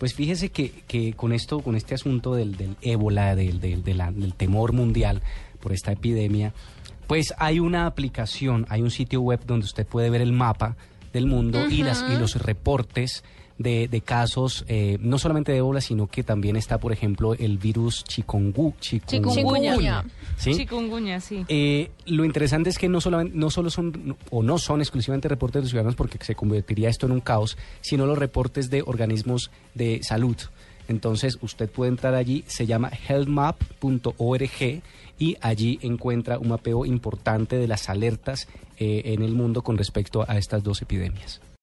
Pues fíjese que, que con esto, con este asunto del, del ébola, del, del, del temor mundial por esta epidemia, pues hay una aplicación, hay un sitio web donde usted puede ver el mapa del mundo y, las, y los reportes de, de casos, eh, no solamente de ébola, sino que también está, por ejemplo, el virus chikungu, chikungunya. Chikungunya. ¿sí? Chikungunya, sí. Eh, lo interesante es que no solamente no solo son o no son exclusivamente reportes de ciudadanos porque se convertiría esto en un caos, sino los reportes de organismos de salud. Entonces usted puede entrar allí, se llama healthmap.org y allí encuentra un mapeo importante de las alertas eh, en el mundo con respecto a estas dos epidemias.